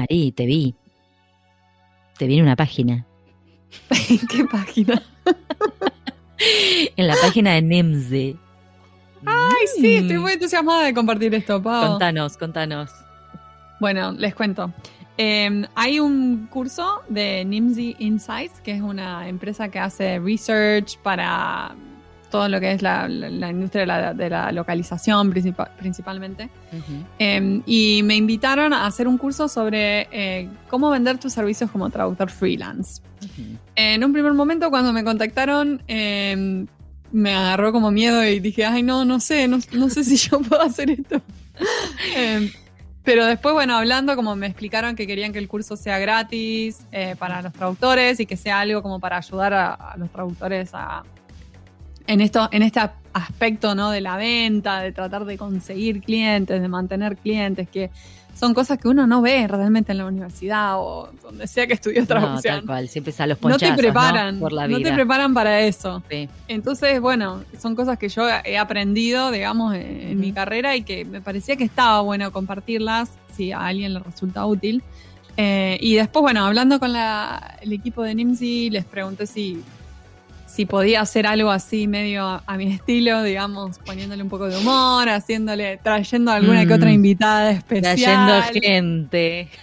Marí, te vi. Te vi en una página. ¿En qué página? en la página de Nimsy. Ay, sí, estoy muy entusiasmada de compartir esto, Pau. Contanos, contanos. Bueno, les cuento. Em, hay un curso de Nimsy Insights, que es una empresa que hace research para todo lo que es la, industria de la, localización principalmente. Em, y me invitaron a hacer un curso sobre eh, cómo vender tus servicios como traductor freelance. En un primer momento, cuando me contactaron, em, me agarró como miedo y dije, ay, no, no sé, no, no sé si yo puedo hacer esto. Pero después, bueno, hablando, como me explicaron que querían que el curso sea gratis eh, para los traductores y que sea algo como para ayudar a, los traductores a, en, esto, en este aspecto ¿no? de la venta, de tratar de conseguir clientes, de mantener clientes, que son cosas que uno no ve realmente en la universidad o donde sea que estudió traducción. No, tal cual, siempre a los No te preparan, ¿no? te preparan para eso. Entonces, bueno, son cosas que yo he aprendido, digamos, en, mi carrera y que me parecía que estaba bueno compartirlas si a alguien le resulta útil. Eh, y después, bueno, hablando con el equipo de NIMSI, les pregunté si si podía hacer algo así medio a, mi estilo, digamos, poniéndole un poco de humor, haciéndole, trayendo alguna que otra mm. invitada especial. Trayendo gente.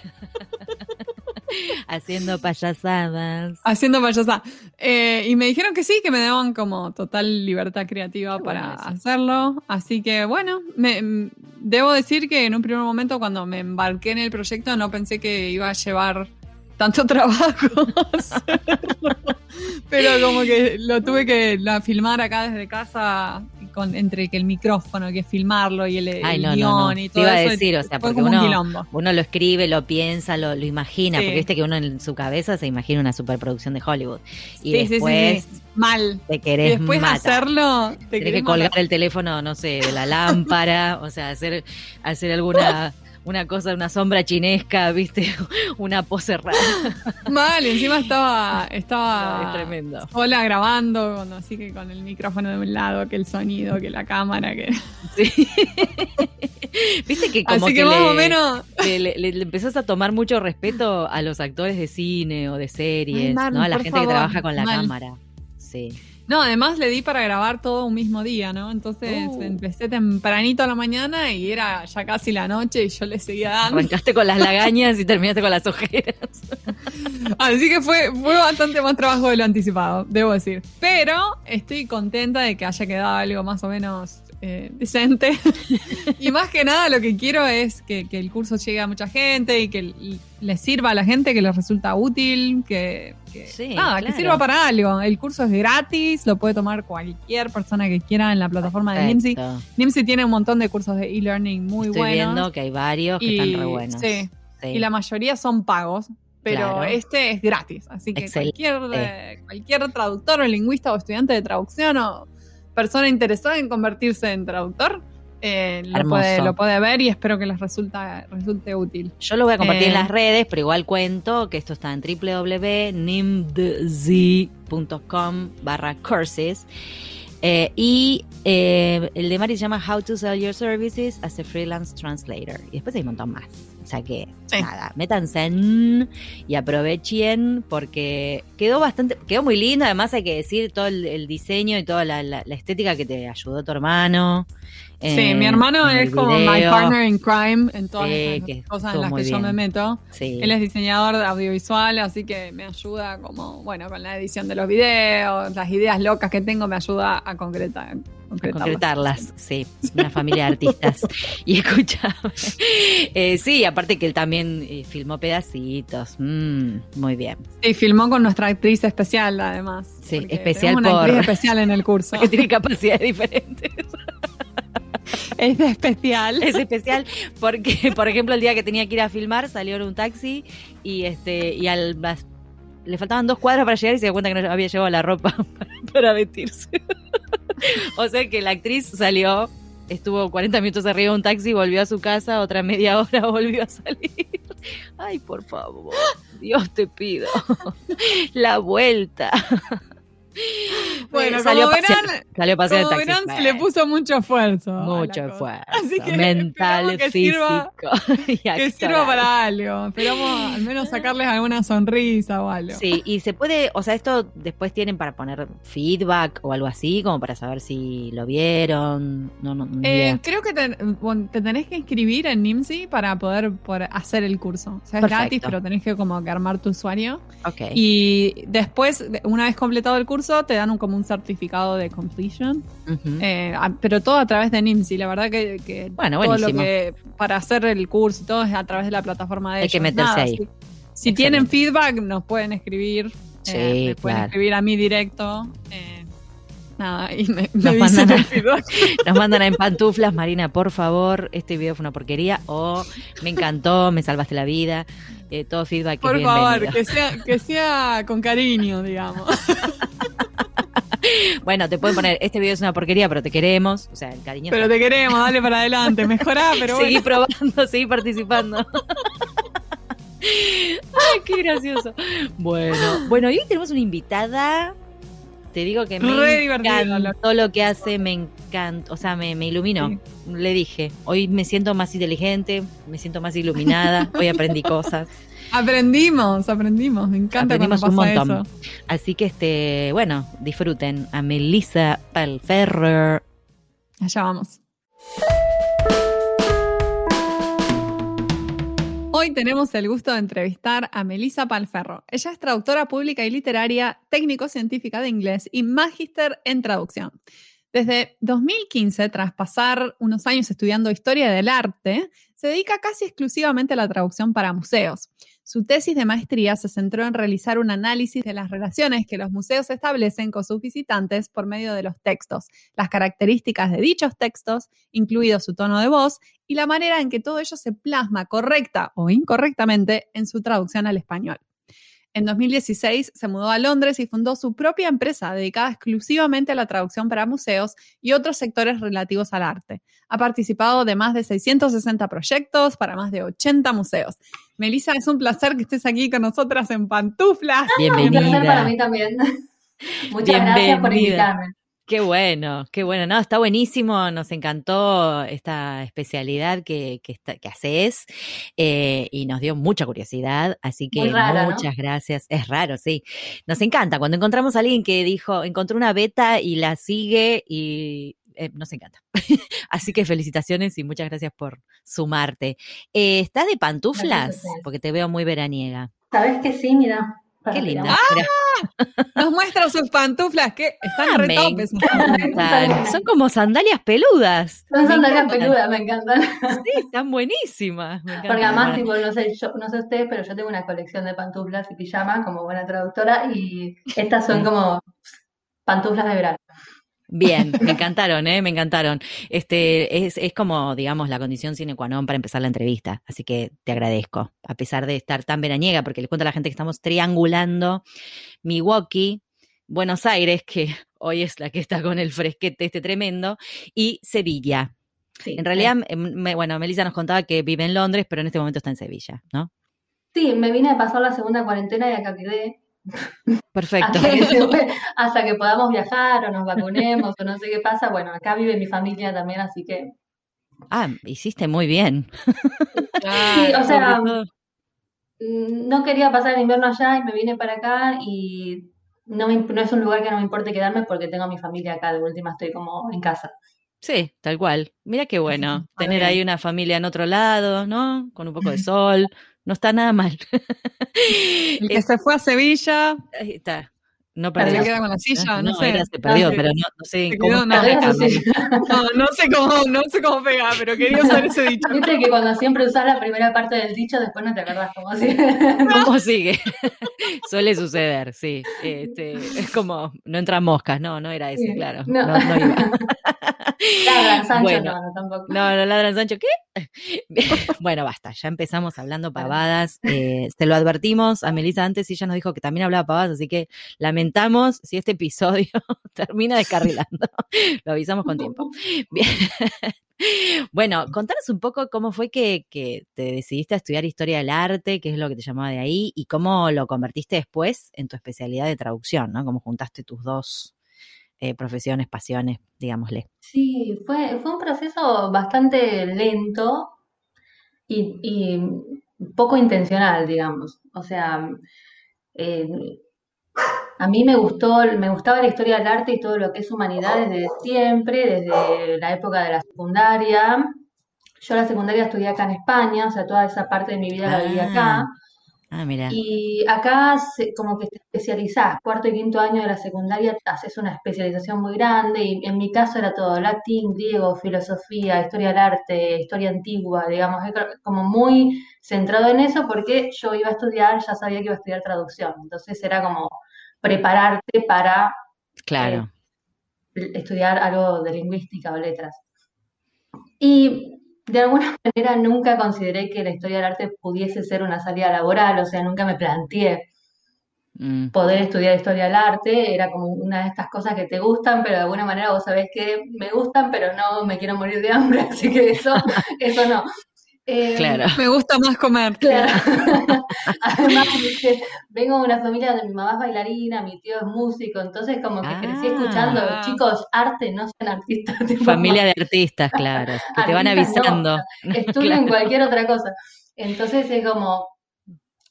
Haciendo payasadas. Haciendo payasadas. Eh, y me dijeron que sí, que me daban como total libertad creativa para hacerlo. Así que bueno, me, debo decir que en un primer momento cuando me embarqué en el proyecto no pensé que iba a llevar tanto trabajo. Pero como que lo tuve que filmar acá desde casa con, entre que el micrófono, que filmarlo y el, guion y todo Te iba a decir, o sea, porque uno, uno, lo escribe, lo piensa, lo, lo imagina, porque viste que uno en su cabeza se imagina una superproducción de Hollywood. Y después mal. Te querés y después hacerlo, te que colgar el teléfono, no sé, de la lámpara, o sea, hacer, hacer alguna una cosa, una sombra chinesca, viste, una pose rara. Mal, encima estaba, estaba es tremendo. sola grabando, así que con el micrófono de un lado, que el sonido, que la cámara, que. Sí. Viste que como así que, más o menos le, empezás a tomar mucho respeto a los actores de cine o de series, ¿no? A la gente que trabaja con la cámara. Sí. No, además le di para grabar todo un mismo día, ¿no? Entonces uh. empecé tempranito a la mañana y era ya casi la noche y yo le seguía dando. Arrancaste con las lagañas y terminaste con las ojeras. Así que fue, fue bastante más trabajo de lo anticipado, debo decir. Pero estoy contenta de que haya quedado algo más o menos eh, decente. y más que nada lo que quiero es que, el curso llegue a mucha gente y que le sirva a la gente, que les resulta útil, que, que, sirva para algo. El curso es gratis, lo puede tomar cualquier persona que quiera en la plataforma de Nimsi. Nimsi tiene un montón de cursos de e-learning muy Estoy buenos. viendo que hay varios que están re buenos. Sí, Y la mayoría son pagos. Pero este es gratis, así que cualquier, eh, cualquier traductor o lingüista o estudiante de traducción o persona interesada en convertirse en traductor, eh, lo, puede, ver y espero que les resulta, resulte útil. Yo lo voy a compartir en las eh, redes, pero igual cuento que esto está en www.nimdz.com barra courses. Eh, y el de Mari se llama How to Sell Your Services as a Freelance Translator. Y después hay un montón más. O sea que, nada, métanse en y aprovechen porque quedó bastante, quedó muy lindo. Además, hay que decir todo el, diseño y toda la, estética que te ayudó tu hermano. Sí, mi hermano es como my partner in crime en todas las cosas en las que yo me meto. Él es diseñador audiovisual, así que me ayuda como, bueno, con la edición de los videos, las ideas locas que tengo me ayuda a concretar. Concretarlas, sí, una familia de artistas. y escúchame, eh, sí, aparte que él también eh, filmó pedacitos, mm, muy bien. Sí, filmó con nuestra actriz especial, además. Sí, especial una por... Actriz especial en el curso. que tiene capacidades diferentes. Es especial. Es especial porque, por ejemplo, el día que tenía que ir a filmar, salió en un taxi y este y al le faltaban dos cuadras para llegar y se dio cuenta que no había llevado la ropa para, vestirse. o sea que la actriz salió, estuvo 40 minutos arriba de un taxi, volvió a su casa, otra media hora volvió a salir. Ay, por favor, Dios te pido. la vuelta. Bueno, salió como pasear, verán, salió pasear como en taxi. verán, se le puso mucho esfuerzo. mucho esfuerzo, Así que mental, que físico sirva- y Que sirva para algo. Esperamos al menos sacarles alguna sonrisa o algo. Sí, y se puede, o sea, esto después tienen para poner feedback o algo así, como para saber si lo vieron. No, no, ni Eh, creo que te, tenés que inscribir en NIMSI para poder, poder hacer el curso. O sea, es Perfecto. gratis, pero tenés que como que armar tu usuario. Ok. Y después, de- una vez completado el curso, te dan un, como un certificado de completion. Eh, a- pero todo a través de NIMSI. La verdad que, que Bueno, todo lo que para hacer el curso y todo es a través de la plataforma de Hay ellos. que meterse Nada, ahí. Si, tienen feedback, nos pueden escribir. Sí, eh, me pueden claro. escribir a mí directo. eh, nada, y me, Nos me mandan a-. Nos mandan en pantuflas, Marina, por favor, este video fue una porquería o me encantó, me salvaste la vida. Eh, todo feedback Por favor, bienvenido. que sea, que sea con cariño, digamos. Bueno, te pueden poner, este video es una porquería, pero te queremos. O sea, el cariño. Pero te queremos, dale para adelante, mejorá, pero seguí bueno. probando, seguí participando. Ay, qué gracioso. Bueno, bueno, y hoy tenemos una invitada. Te digo que me Re divertido, encantó lo que hace, me encantó, o sea, me, me iluminó. Sí. Le dije, hoy me siento más inteligente, me siento más iluminada, hoy aprendí cosas. Aprendimos, aprendimos. Me encanta Aprendimos cuando un pasa montón. eso. Así que, este, bueno, disfruten a Melissa Palferrer. Allá vamos. Hoy tenemos el gusto de entrevistar a Melissa Palferro. Ella es traductora pública y literaria, técnico-científica de inglés y magíster en traducción. Desde 2015, tras pasar unos años estudiando historia del arte, se dedica casi exclusivamente a la traducción para museos. Su tesis de maestría se centró en realizar un análisis de las relaciones que los museos establecen con sus visitantes por medio de los textos, las características de dichos textos, incluido su tono de voz, y la manera en que todo ello se plasma correcta o incorrectamente en su traducción al español. En 2016 se mudó a Londres y fundó su propia empresa dedicada exclusivamente a la traducción para museos y otros sectores relativos al arte. Ha participado de más de 660 proyectos para más de 80 museos. Melissa, es un placer que estés aquí con nosotras en Pantuflas. Un placer para Bienvenida. mí también. Muchas gracias por Bienvenida. invitarme. Qué bueno, qué bueno. No, está buenísimo. Nos encantó esta especialidad que, que, está- que haces eh, y nos dio mucha curiosidad. Así que muchas gracias. Es raro, sí. Nos encanta cuando encontramos a alguien que dijo, encontró una beta y la sigue y eh, nos encanta. Así que felicitaciones y muchas gracias por sumarte. Eh, ¿Estás de pantuflas? Porque te veo muy veraniega. ¿Sabes que sí? Mira. Qué linda. Mirá. Nos muestra sus pantuflas que están Ah. Son como sandalias peludas. Son Me sandalias encantan. peludas, me encantan. Sí, están buenísimas. Me Porque además, tipo, no sé, yo, no sé ustedes, pero yo tengo una colección de pantuflas y pijamas como buena traductora y estas son como pantuflas de verano. Bien, me encantaron, ¿eh? Me encantaron. Este, es, es como, digamos, la condición sine qua non para empezar la entrevista. Así que te agradezco, a pesar de estar tan veraniega, porque les cuento a la gente que estamos triangulando Milwaukee, Buenos Aires, que hoy es la que está con el fresquete este tremendo, y Sevilla. Sí, En realidad, em, me- bueno, Melissa nos contaba que vive en Londres, pero en este momento está en Sevilla, ¿no? Sí, me vine a pasar la segunda cuarentena y acá quedé. Perfecto. Hasta que, se- hasta que podamos viajar o nos vacunemos o no sé qué pasa. Bueno, acá vive mi familia también, así que Ah, hiciste muy bien. Sí, o sea, Mm, No quería pasar el invierno allá y me vine para acá y no, me no es un lugar que no me importe quedarme porque tengo a mi familia acá, de última estoy como en casa. Sí, tal cual. Mira qué bueno tener ahí una familia en otro lado, ¿no? Con un poco de sol. No está nada mal. El que Es- se fue a Sevilla, ahí está. No se perdió. queda con la silla, no, No, sé. era, se perdió, sí. pero no, no sé Se cómo quedó, no. No, no sé cómo, no sé cómo pegar, pero quería usar ese dicho. Viste que cuando siempre usás la primera parte del dicho, después no te acordás cómo si. ¿Cómo sigue? Suele suceder, sí. Este, es como, no entran moscas, no, no era ese, Sí, claro. no. No, no iba. Ladran, Sancho, Bueno. no, no, tampoco. No, no ladran Sancho, ¿qué? bueno, basta, ya empezamos hablando pavadas. Eh, se lo advertimos a Melissa antes y ella nos dijo que también hablaba pavadas, así que lamentamos si este episodio termina descarrilando. lo avisamos con tiempo. Bien. Bueno, contanos un poco cómo fue que, que te decidiste a estudiar historia del arte, qué es lo que te llamaba de ahí y cómo lo convertiste después en tu especialidad de traducción, ¿no? Cómo juntaste tus dos eh, profesiones, pasiones, digámosle. Sí, fue, fue un proceso bastante lento y, poco intencional, digamos. O sea, eh, a mí me gustó, me gustaba la historia del arte y todo lo que es humanidad desde siempre, desde la época de la secundaria. Yo la secundaria estudié acá en España, o sea, toda esa parte de mi vida la viví acá. Ah, mira. Y acá como que te especializás, cuarto y quinto año de la secundaria haces una especialización muy grande y en mi caso era todo latín, griego, filosofía, historia del arte, historia antigua, digamos, como muy centrado en eso porque yo iba a estudiar, ya sabía que iba a estudiar traducción, entonces era como prepararte para claro. Eh, estudiar algo de lingüística o letras. Y de alguna manera nunca consideré que la historia del arte pudiese ser una salida laboral, o sea, nunca me planteé mm. poder estudiar historia del arte, era como una de estas cosas que te gustan, pero de alguna manera vos sabés que me gustan, pero no me quiero morir de hambre, así que eso, eso no. Claro. Me gusta más comer. Claro. Además, vengo de una familia donde mi mamá es bailarina, mi tío es músico, entonces como que crecí ah. escuchando, chicos, arte, no sean artistas. Familia de artistas, claro, que te van avisando. No, en cualquier otra cosa. Entonces es como,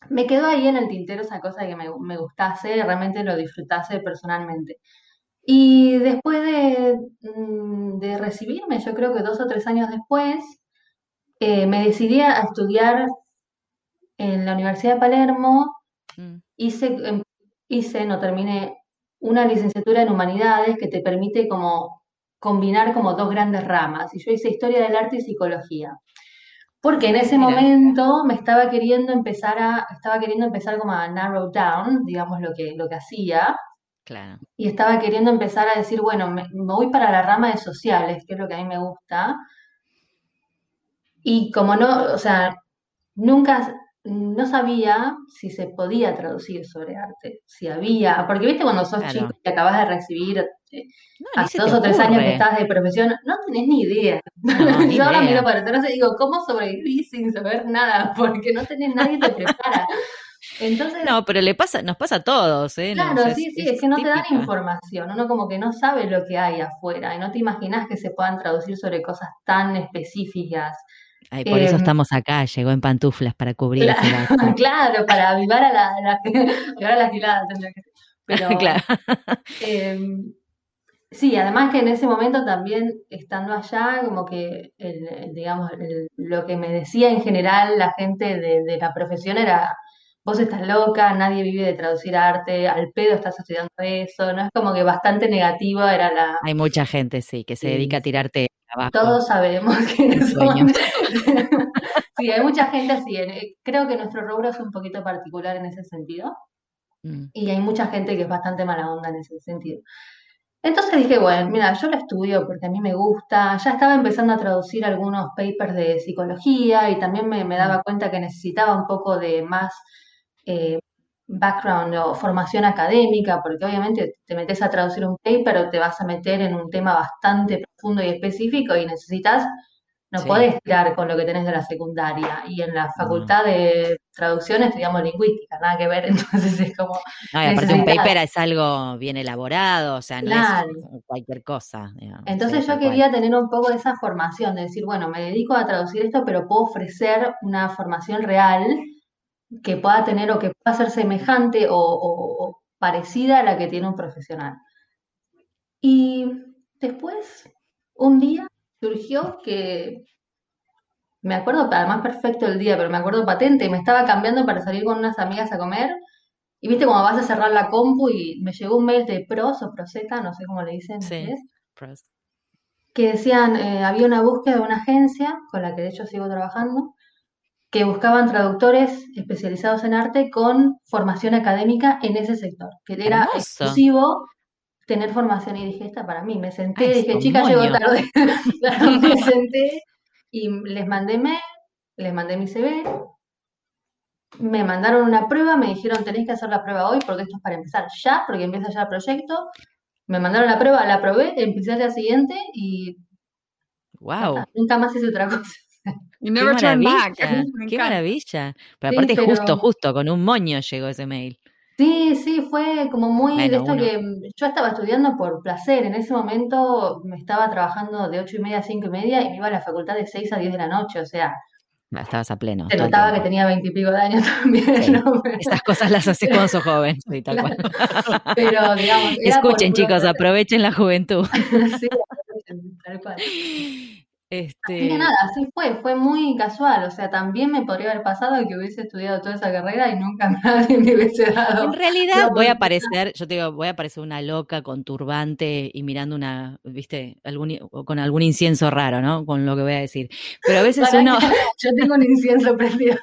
me quedó ahí en el tintero esa cosa que me, me gustase, realmente lo disfrutase personalmente. Y después de, mm, de recibirme, yo creo que dos o tres años después, eh, me decidí a estudiar en la Universidad de Palermo, mm. hice, em, hice, no terminé, una licenciatura en humanidades que te permite como combinar como dos grandes ramas. Y yo hice historia del arte y psicología. Porque en ese momento me estaba queriendo empezar a, estaba queriendo empezar como a narrow down, digamos, lo que, lo que hacía. Claro. Y estaba queriendo empezar a decir, bueno, me voy para la rama de sociales, que es lo que a mí me gusta. Y como no, o sea, nunca, no sabía si se podía traducir sobre arte, si había, porque viste cuando sos chico y acabas de recibir eh, hace dos o tres años que estás de profesión, no tenés ni idea. Yo ahora miro para atrás y digo, ¿cómo sobrevivir sin saber nada? Porque no tenés nadie que te prepara. Entonces, no, pero le pasa, nos pasa a todos, ¿eh? Claro, sí, sí, es, que no te dan información, uno como que no sabe lo que hay afuera y no te imaginas que se puedan traducir sobre cosas tan específicas por eso em, estamos acá, llegó en pantuflas para cubrir claro, claro, para avivar a la, la, avivar a la gilada tendría que Pero, claro. Em, sí, además que en ese momento también estando allá, como que, el, digamos, lo que me decía en general la gente de, de la profesión era, vos estás loca, nadie vive de traducir arte, al pedo estás estudiando eso, ¿no? Es como que bastante negativa era la... Hay mucha gente, sí, que se dedica a tirarte todos sabemos que son. sí, hay mucha gente así. Eh, creo que nuestro rubro es un poquito particular en ese sentido. Mm. Y hay mucha gente que es bastante mala onda en ese sentido. Entonces dije, bueno, mira, yo lo estudio porque a mí me gusta. Ya estaba empezando a traducir algunos papers de psicología y también me, daba mm. cuenta que necesitaba un poco de más eh, background o formación académica, porque obviamente te metes a traducir un paper o te vas a meter en un tema bastante profundo y específico y necesitas, no podés tirar con lo que tenés de la secundaria. Y en la facultad de traducción estudiamos lingüística, nada que ver, entonces es como... No, y aparte un paper es algo bien elaborado, o sea, no es cualquier cosa. entonces yo quería tener un poco de esa formación, de decir, bueno, me dedico a traducir esto, pero puedo ofrecer una formación real que pueda tener o que pueda ser semejante o, parecida a la que tiene un profesional. Y después, un día surgió que, me acuerdo además perfecto el día, pero me acuerdo patente, me estaba cambiando para salir con unas amigas a comer. Y viste como vas a cerrar la compu y me llegó un mail de pros o proseta, no sé cómo le dicen. Sí, pros. Que decían, eh, había una búsqueda de una agencia con la que de hecho sigo trabajando, que buscaban traductores especializados en arte con formación académica en ese sector, que era exclusivo tener formación. Y dije, esta para mí, me senté, dije, chica, llego tarde, me senté y les mandé mail, les mandé mi CV, me mandaron una prueba, me dijeron, tenéis que hacer la prueba hoy porque esto es para empezar ya, porque empieza ya el proyecto, me mandaron la prueba, la probé, empecé al día siguiente y... Wow. Nunca más hice otra cosa. You never qué turn maravilla, Qué maravilla. Pero aparte justo, justo, con un moño llegó ese mail. Sí, sí, fue como muy de esto que yo estaba estudiando por placer. En ese momento me estaba trabajando de ocho y media a cinco y media y me iba a la facultad de seis a diez de la noche. O sea, estabas a pleno. Se notaba que tenía veintipico de años también. ¿no? Estas cosas las haces cuando sos joven. Sí, tal cual. Pero, digamos. Escuchen, chicos, aprovechen la juventud. sí, tal cual. Este... nada, así fue, fue muy casual, o sea, también me podría haber pasado que hubiese estudiado toda esa carrera y nunca nadie me hubiese dado. En realidad voy a aparecer, yo te digo, voy a aparecer una loca con turbante y mirando una, viste, algún, con algún incienso raro, ¿no? Con lo que voy a decir. Pero a veces uno... yo tengo un incienso prendido.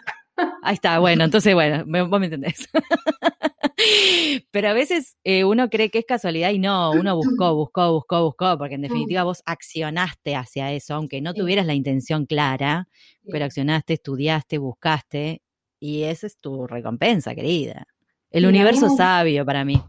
Ahí está, bueno, entonces, bueno, vos me entendés. Pero a veces eh, uno cree que es casualidad y no, uno buscó, buscó, buscó, buscó, porque en definitiva vos accionaste hacia eso, aunque no tuvieras la intención clara, pero accionaste, estudiaste, buscaste, y esa es tu recompensa, querida. El universo sabio para mí.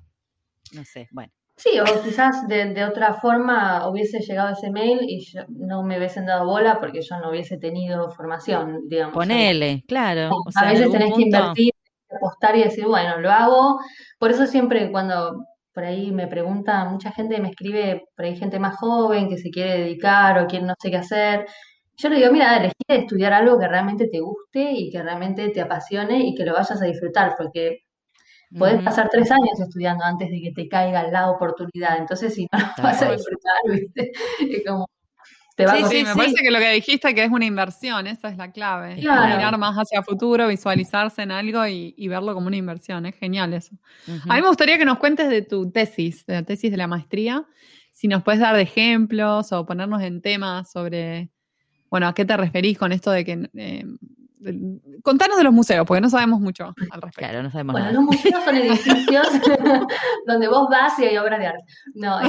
No sé, bueno. Sí, o quizás de, otra forma hubiese llegado ese mail y no me hubiesen dado bola porque yo no hubiese tenido formación, digamos. Ponele, claro. a veces tenés que invertir, apostar y decir, bueno, lo hago. Por eso siempre cuando por ahí me pregunta, mucha gente me escribe, por ahí gente más joven que se quiere dedicar o quiere no sé qué hacer. Yo le digo, mira, elegí estudiar algo que realmente te guste y que realmente te apasione y que lo vayas a disfrutar, porque Podés pasar tres años estudiando antes de que te caiga la oportunidad. Entonces, si no vas a disfrutar, ¿viste? Es como. Te va sí, sí, me parece que lo que dijiste que es una inversión, esa es la clave. Mirar más hacia futuro, visualizarse en algo y, verlo como una inversión. Es genial eso. A mí me gustaría que nos cuentes de tu tesis, de la tesis de la maestría. Si nos puedes dar de ejemplos o ponernos en temas sobre, bueno, ¿a qué te referís con esto de que eh, Contanos de los museos, porque no sabemos mucho al respecto. Claro, no sabemos bueno, los museos son edificios donde vos vas y hay obras de arte. No,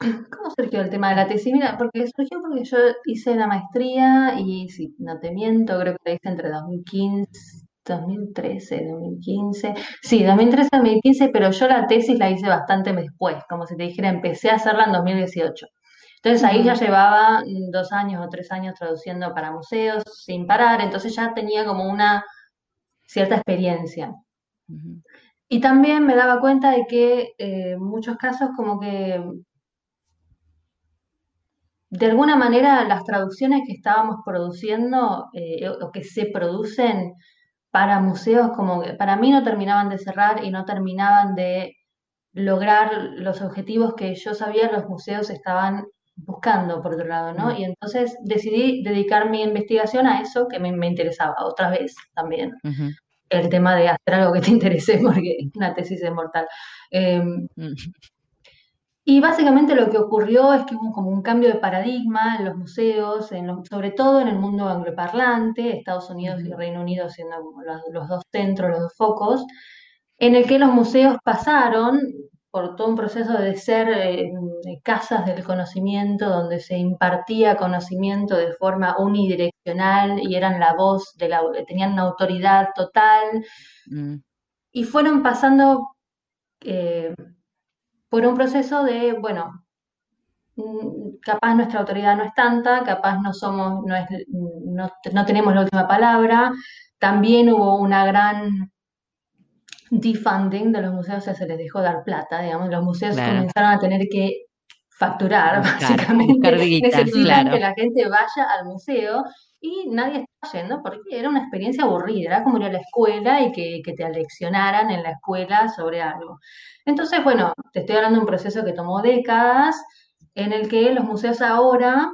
¿Cómo surgió el tema de la tesis? Mira, porque surgió porque yo hice la maestría y, si no te miento, creo que la hice entre 2015, 2013, 2015. Sí, 2013, 2015, pero yo la tesis la hice bastante después, como si te dijera, empecé a hacerla en 2018. Entonces ahí ya llevaba dos años o tres años traduciendo para museos sin parar, entonces ya tenía como una cierta experiencia. Y también me daba cuenta de que eh, en muchos casos como que de alguna manera las traducciones que estábamos produciendo eh, o que se producen para museos como que para mí no terminaban de cerrar y no terminaban de lograr los objetivos que yo sabía los museos estaban buscando, por otro lado, ¿no? Y entonces decidí dedicar mi investigación a eso que me, interesaba, otra vez también. El tema de hacer algo que te interese, porque una tesis es mortal. Mm. Y básicamente lo que ocurrió es que hubo como un cambio de paradigma en los museos, en sobre todo en el mundo angloparlante, Estados Unidos y Reino Unido siendo los dos centros, los dos focos, en el que los museos pasaron por todo un proceso de ser eh, casas del conocimiento, donde se impartía conocimiento de forma unidireccional y eran la voz, de la, tenían una autoridad total, mm. y fueron pasando eh, por un proceso de, bueno, mm, capaz nuestra autoridad no es tanta, capaz no somos, no, es, no tenemos la última palabra, también hubo una gran defunding de los museos, o sea, se les dejó dar plata, digamos, los museos comenzaron a tener que facturar, básicamente, necesitan que la gente vaya al museo y nadie está yendo porque era una experiencia aburrida, era como ir a la escuela y que, que te aleccionaran en la escuela sobre algo. Entonces, bueno, te estoy hablando de un proceso que tomó décadas, en el que los museos ahora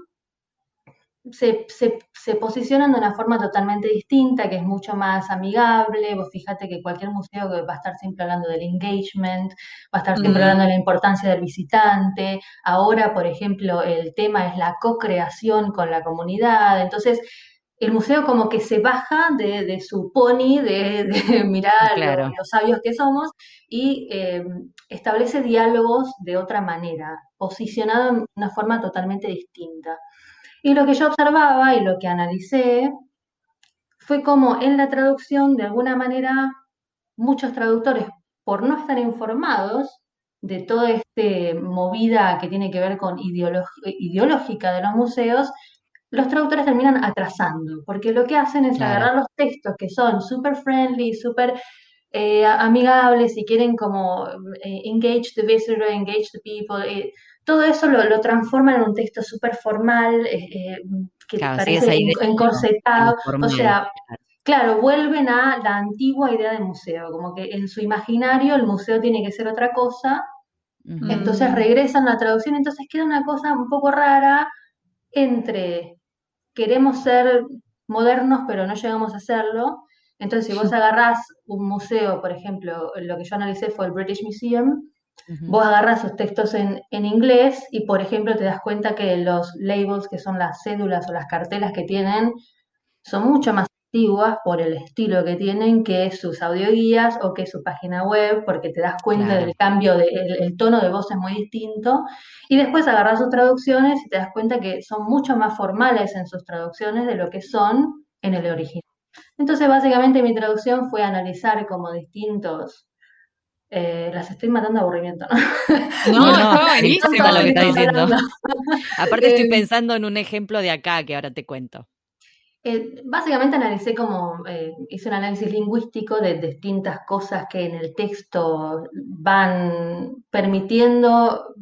se, se, posicionan de una forma totalmente distinta, que es mucho más amigable. Vos fíjate que cualquier museo va a estar siempre hablando del engagement, va a estar siempre hablando de la importancia del visitante. Ahora, por ejemplo, el tema es la co-creación con la comunidad. Entonces, el museo como que se baja de, su pony, de, mirar los sabios que somos, y eh, establece diálogos de otra manera, posicionado de una forma totalmente distinta. Y lo que yo observaba y lo que analicé fue como en la traducción, de alguna manera, muchos traductores, por no estar informados de toda esta movida que tiene que ver con ideológica de los museos, los traductores terminan atrasando, porque lo que hacen es agarrar los textos que son super friendly, súper eh, amigables, si quieren como eh, engage the visitor, engage the people, eh, todo eso lo, lo, transforman en un texto súper formal, que parece encorsetado, o sea, claro, vuelven a la antigua idea de museo, como que en su imaginario el museo tiene que ser otra cosa, entonces regresan a la traducción, entonces queda una cosa un poco rara entre queremos ser modernos pero no llegamos a serlo, entonces si vos agarrás un museo, por ejemplo, lo que yo analicé fue el British Museum, Vos agarras sus textos en, en, inglés y, por ejemplo, te das cuenta que los labels, que son las cédulas o las cartelas que tienen, son mucho más por el estilo que tienen que sus audioguías o que su página web, porque te das cuenta del cambio, de, el, tono de voz es muy distinto. Y después agarras sus traducciones y te das cuenta que son mucho más formales en sus traducciones de lo que son en el original. Entonces, básicamente mi traducción fue analizar como distintos eh, las estoy matando de aburrimiento, ¿no? No, no, buenísimo lo que está diciendo. Aparte estoy eh, pensando en un ejemplo de acá que ahora te cuento. Eh, básicamente analicé como, eh, hice un análisis lingüístico de distintas cosas que en el texto van permitiendo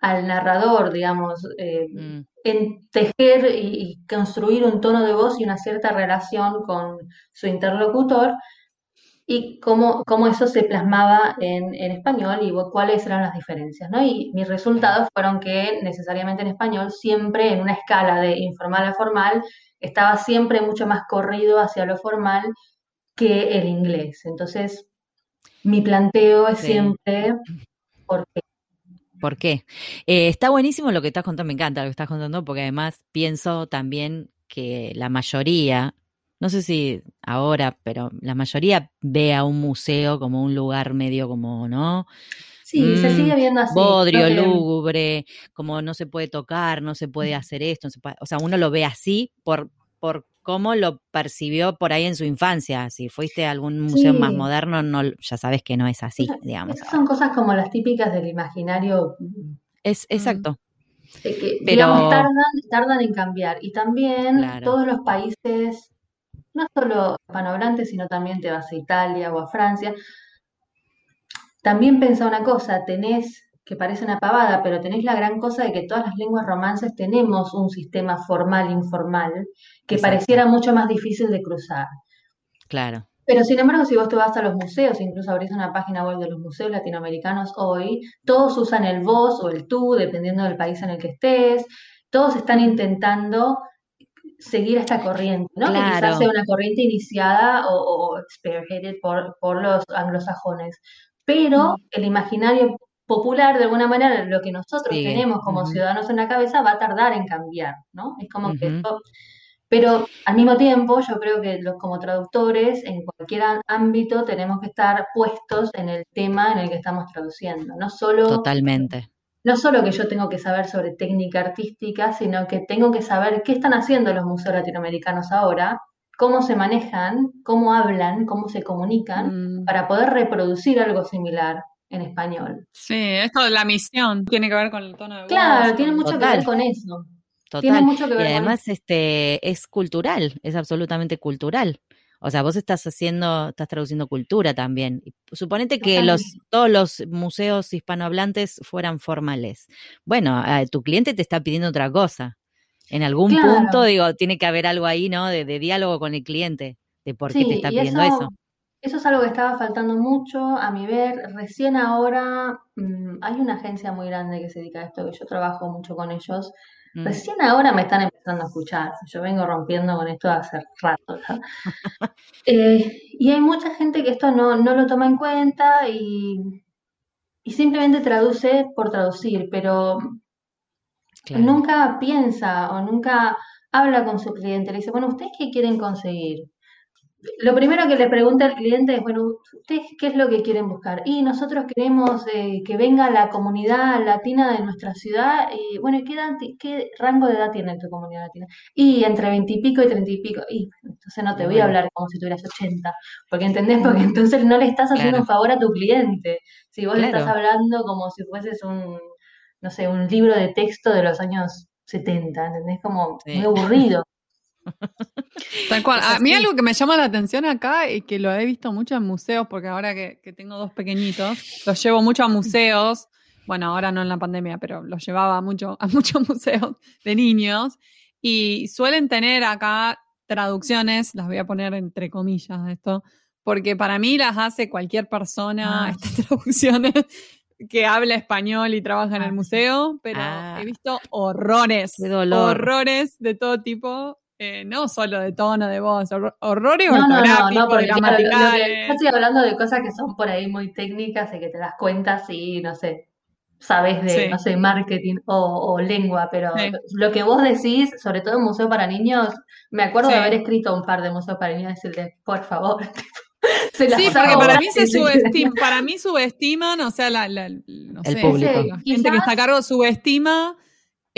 al narrador, digamos, eh, mm. en tejer y, construir un tono de voz y una cierta relación con su interlocutor y cómo, cómo eso se plasmaba en, en, español y cuáles eran las diferencias, ¿no? Y mis resultados fueron que necesariamente en español, siempre en una escala de informal a formal, estaba siempre mucho más corrido hacia lo formal que el inglés. Entonces, mi planteo es siempre, ¿por qué? ¿Por qué? Eh, está buenísimo lo que estás contando, me encanta lo que estás contando, porque además pienso también que la mayoría, no sé si ahora, pero la mayoría ve a un museo como un lugar medio como, ¿no? Sí, se sigue mm, viendo así. Bodrio, lúgubre, como no se puede tocar, no se puede hacer esto, o sea, uno lo ve así por, por cómo lo percibió por ahí en su infancia. Si fuiste a algún museo más moderno, no, ya sabes que no es así, digamos. son cosas como las típicas del imaginario. Es mm, exacto. que, Pero tardan, tardan en cambiar. Y también todos los países, no solo hispanohablantes, sino también te vas a Italia o a Francia, también pensa una cosa, tenés, que parece una pavada, pero tenés la gran cosa de que todas las lenguas romances tenemos un sistema formal, informal, que pareciera mucho más difícil de cruzar. Claro. Pero sin embargo, si vos te vas a los museos, incluso abrís una página web de los museos latinoamericanos hoy, todos usan el vos o el tú, dependiendo del país en el que estés. Todos están intentando seguir esta corriente, ¿no? Que quizás sea una corriente iniciada o, o spearheaded por, por los anglosajones. Pero el imaginario popular, de alguna manera, lo que nosotros tenemos como ciudadanos en la cabeza va a tardar en cambiar, ¿no? Es como que Pero al mismo tiempo, yo creo que los como traductores, en cualquier ámbito, tenemos que estar puestos en el tema en el que estamos traduciendo, no solo... Totalmente. No solo que yo tengo que saber sobre técnica artística, sino que tengo que saber qué están haciendo los museos latinoamericanos ahora cómo se manejan, cómo hablan, cómo se comunican, mm. para poder reproducir algo similar en español. Sí, esto de la misión tiene que ver con el tono de voz. Claro, tiene mucho que ver con eso. Total. Tiene mucho que ver y además este es cultural, es absolutamente cultural. O sea, vos estás haciendo, estás traduciendo cultura también. Suponete que los, todos los museos hispanohablantes fueran formales. Bueno, eh, tu cliente te está pidiendo otra cosa. En algún punto, digo, tiene que haber algo ahí, ¿no? De, diálogo con el cliente, de por qué te está pidiendo eso, eso. es algo que estaba faltando mucho, a mi ver. Recién ahora mm, hay una agencia muy grande que se dedica a esto, que yo trabajo mucho con ellos. Mm. Recién ahora me están empezando a escuchar. Yo vengo rompiendo con esto hace rato. Eh, y hay mucha gente que esto no, no lo toma en cuenta y, y simplemente traduce por traducir, pero Nunca piensa o nunca habla con su cliente. Le dice, bueno, ¿ustedes qué quieren conseguir? Lo primero que le pregunta al cliente es, bueno, ¿ustedes qué es lo que quieren buscar? Y nosotros queremos eh, que venga la comunidad latina de nuestra ciudad. Y bueno, ¿qué, ¿qué rango de edad tiene tu comunidad latina? Y entre veintipico y treinta y pico. Y entonces no te voy a hablar como si tuvieras ochenta. Porque entendés, porque entonces no le estás haciendo un favor a tu cliente. Si vos le estás hablando como si fueses un no sé, un libro de texto de los años 70, ¿entendés? Como muy aburrido. Tal cual. A mí algo que me llama la atención acá y que lo he visto mucho en museos, porque ahora que, tengo dos pequeñitos, los llevo mucho a museos. Bueno, ahora no en la pandemia, pero los llevaba mucho, a muchos museos de niños. Y suelen tener acá traducciones, las voy a poner entre comillas esto, porque para mí las hace cualquier persona, ah. estas traducciones que habla español y trabaja en el ah, museo, pero he ah. visto horrores, horrores de todo tipo eh, no solo de tono de voz, horrores no, no, no, no, porque yo estoy hablando de cosas que son por ahí muy técnicas y que te das cuenta si, no sé, sabes de, no sé, marketing o, lengua, pero lo que vos decís, sobre todo en Museo para Niños, me acuerdo de haber escrito un par de museos para niños y decirle, por favor. sí, porque para mí se subestima, para mí subestiman, o sea, la, la no el público. la gente que está a cargo subestima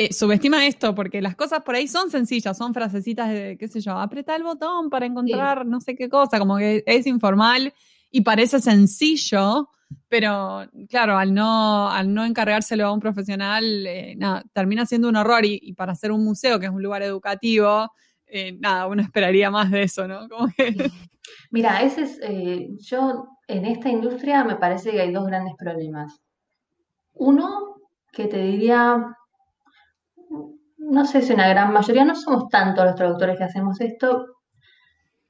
eh, subestima esto, porque las cosas por ahí son sencillas, son frasecitas de, qué sé yo, aprieta el botón para encontrar no sé qué cosa, como que es informal y parece sencillo, pero claro, al no, al no encargárselo a un profesional, eh, nada, termina siendo un horror y, para hacer un museo, que es un lugar educativo, eh, nada, uno esperaría más de eso, ¿no? Mira, ese es, yo en esta industria me parece que hay dos grandes problemas. Uno, que te diría no sé si una gran mayoría, no somos tantos los traductores que hacemos esto,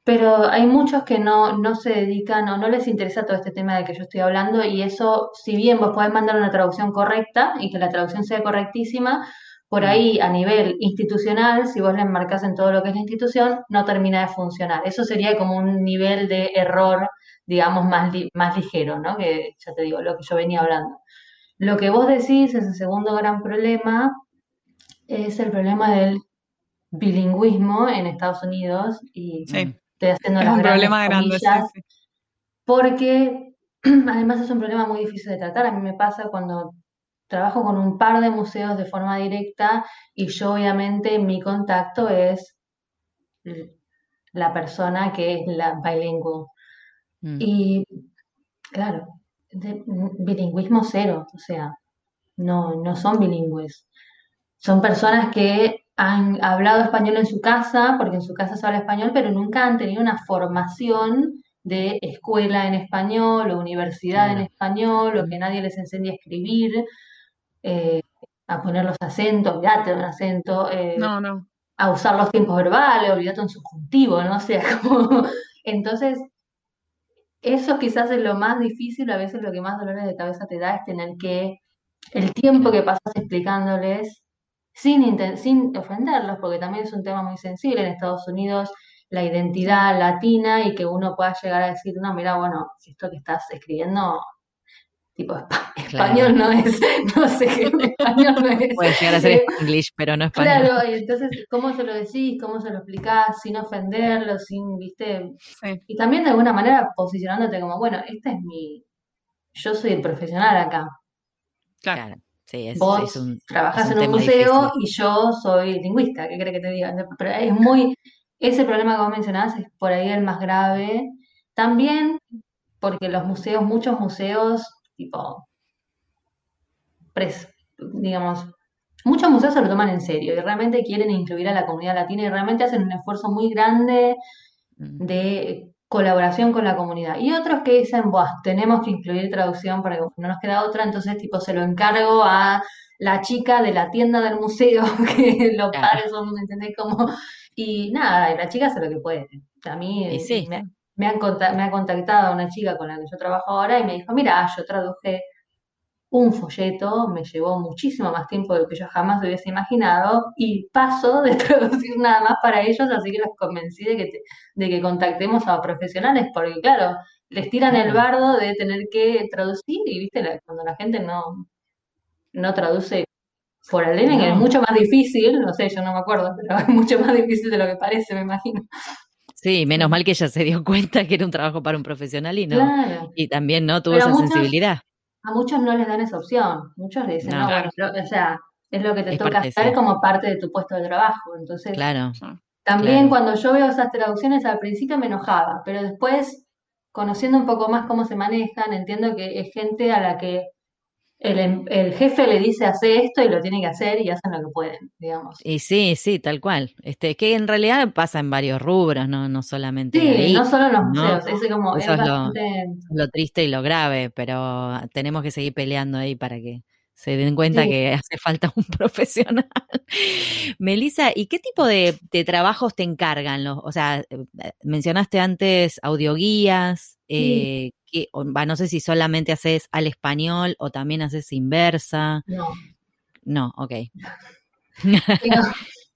pero hay muchos que no, no se dedican o no les interesa todo este tema de que yo estoy hablando y eso, si bien vos podés mandar una traducción correcta y que la traducción sea correctísima, por ahí a nivel institucional, si vos le enmarcás en todo lo que es la institución, no termina de funcionar. Eso sería como un nivel de error, digamos, más, más ligero, ¿no? Que ya te digo, lo que yo venía hablando. Lo que vos decís es el segundo gran problema, es el problema del bilingüismo en Estados Unidos y estoy haciendo es un problema grande, porque además es un problema muy difícil de tratar. A mí me pasa cuando trabajo con un par de museos de forma directa y yo obviamente mi contacto es la persona que es la bilingüe. Mm. Y claro, bilingüismo cero, o sea, no, no son bilingües. Son personas que han hablado español en su casa, porque en su casa se habla español, pero nunca han tenido una formación de escuela en español o universidad en español, o que nadie les enseñe a escribir, eh, a poner los acentos, olvídate de un acento, eh, a usar los tiempos verbales, olvídate un subjuntivo, ¿no? O sea, como... Entonces, eso quizás es lo más difícil, a veces lo que más dolores de cabeza te da es tener que, el tiempo que pasas explicándoles sin, sin ofenderlos, porque también es un tema muy sensible en Estados Unidos, la identidad latina y que uno pueda llegar a decir, no, mira, bueno, si esto que estás escribiendo, tipo español no es, no sé qué español no es. Puede llegar a ser eh, English, pero no español. Claro, y entonces, ¿cómo se lo decís? ¿Cómo se lo explicás? Sin ofenderlo, sin, viste. Y también de alguna manera posicionándote como, bueno, este es mi. Yo soy el profesional acá. Claro. Sí, es, Vos trabajás en un museo y yo soy lingüista, ¿qué crees que te diga? Pero es muy, ese problema que vos mencionás es por ahí el más grave. También porque los museos, muchos museos, tipo, digamos, muchos museos se lo toman en serio y realmente quieren incluir a la comunidad latina y realmente hacen un esfuerzo muy grande mm. de colaboración con la comunidad. Y otros que dicen, Buah, tenemos que incluir traducción porque no nos queda otra, entonces tipo se lo encargo a la chica de la tienda del museo, que los padres son, ¿me entendés? Como, y nada, la chica hace lo que puede. A mí me, me, han, me ha contactado una chica con la que yo trabajo ahora y me dijo, mira, yo traduje un folleto, me llevó muchísimo más tiempo de lo que yo jamás hubiese imaginado y paso de traducir nada más para ellos, así que los convencí de que, de que contactemos a profesionales, porque claro, les tiran el bardo de tener que traducir y viste, cuando la gente no, no traduce por el living es mucho más difícil, no sé, yo no me acuerdo, pero es mucho más difícil de lo que parece, me imagino. Sí, menos mal que ella se dio cuenta que era un trabajo para un profesional y no. Y también no tuvo esa sensibilidad a muchos no les dan esa opción. Muchos le dicen, no, bueno, o sea, es lo que te toca hacer como parte de tu puesto de trabajo. Entonces, claro. También cuando yo veo esas traducciones al principio me enojaba, pero después, conociendo un poco más cómo se manejan, entiendo que es gente a la que el, el, jefe le dice hace esto y lo tiene que hacer y hacen lo que pueden, digamos. Y sí, sí, tal cual. Este, que en realidad pasa en varios rubros, no, no solamente. Sí, no solo en los museos, es como es, lo, triste y lo grave, pero tenemos que seguir peleando ahí para que se den cuenta que hace falta un profesional. Melissa, ¿y qué tipo de, trabajos te encargan? Los, o sea, eh, mencionaste antes audioguías, eh, que, no sé si solamente haces al español o también haces inversa. No. No, ok.